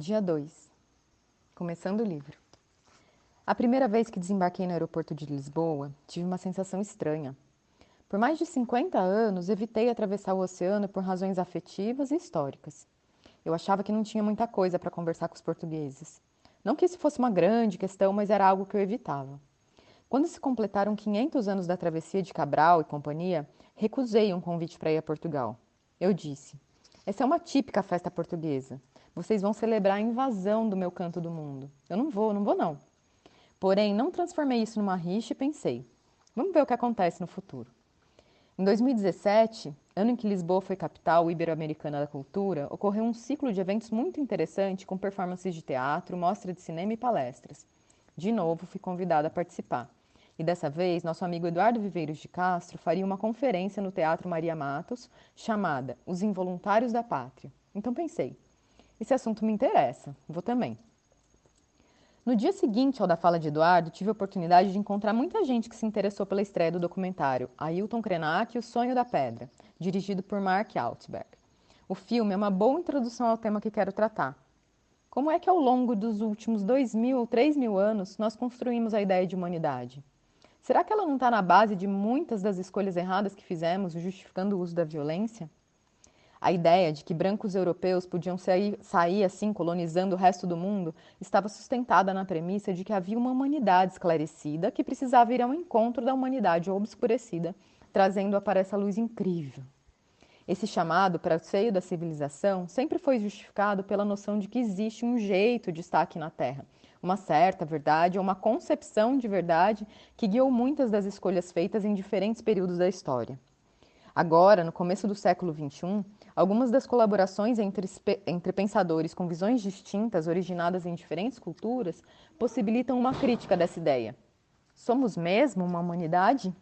Dia 2. Começando o livro. A primeira vez que desembarquei no aeroporto de Lisboa, tive uma sensação estranha. Por mais de 50 anos, evitei atravessar o oceano por razões afetivas e históricas. Eu achava que não tinha muita coisa para conversar com os portugueses. Não que isso fosse uma grande questão, mas era algo que eu evitava. Quando se completaram 500 anos da travessia de Cabral e companhia, recusei um convite para ir a Portugal. Eu disse: Essa é uma típica festa portuguesa. Vocês vão celebrar a invasão do meu canto do mundo. Eu não vou, não vou não. Porém, não transformei isso numa rixa e pensei: vamos ver o que acontece no futuro. Em 2017, ano em que Lisboa foi capital ibero-americana da cultura, ocorreu um ciclo de eventos muito interessante com performances de teatro, mostra de cinema e palestras. De novo, fui convidada a participar. E dessa vez, nosso amigo Eduardo Viveiros de Castro faria uma conferência no Teatro Maria Matos chamada Os Involuntários da Pátria. Então pensei, esse assunto me interessa, vou também. No dia seguinte ao da fala de Eduardo, tive a oportunidade de encontrar muita gente que se interessou pela estreia do documentário Ailton Krenak e O Sonho da Pedra, dirigido por Mark Altberg. O filme é uma boa introdução ao tema que quero tratar. Como é que ao longo dos últimos dois mil ou três mil anos nós construímos a ideia de humanidade? Será que ela não está na base de muitas das escolhas erradas que fizemos, justificando o uso da violência? A ideia de que brancos europeus podiam sair, sair, assim colonizando o resto do mundo estava sustentada na premissa de que havia uma humanidade esclarecida que precisava ir ao encontro da humanidade obscurecida, trazendo-a para essa luz incrível. Esse chamado para o seio da civilização sempre foi justificado pela noção de que existe um jeito de estar aqui na Terra, uma certa verdade ou uma concepção de verdade que guiou muitas das escolhas feitas em diferentes períodos da história. Agora, no começo do século XXI, algumas das colaborações entre, entre pensadores com visões distintas, originadas em diferentes culturas, possibilitam uma crítica dessa ideia. Somos mesmo uma humanidade?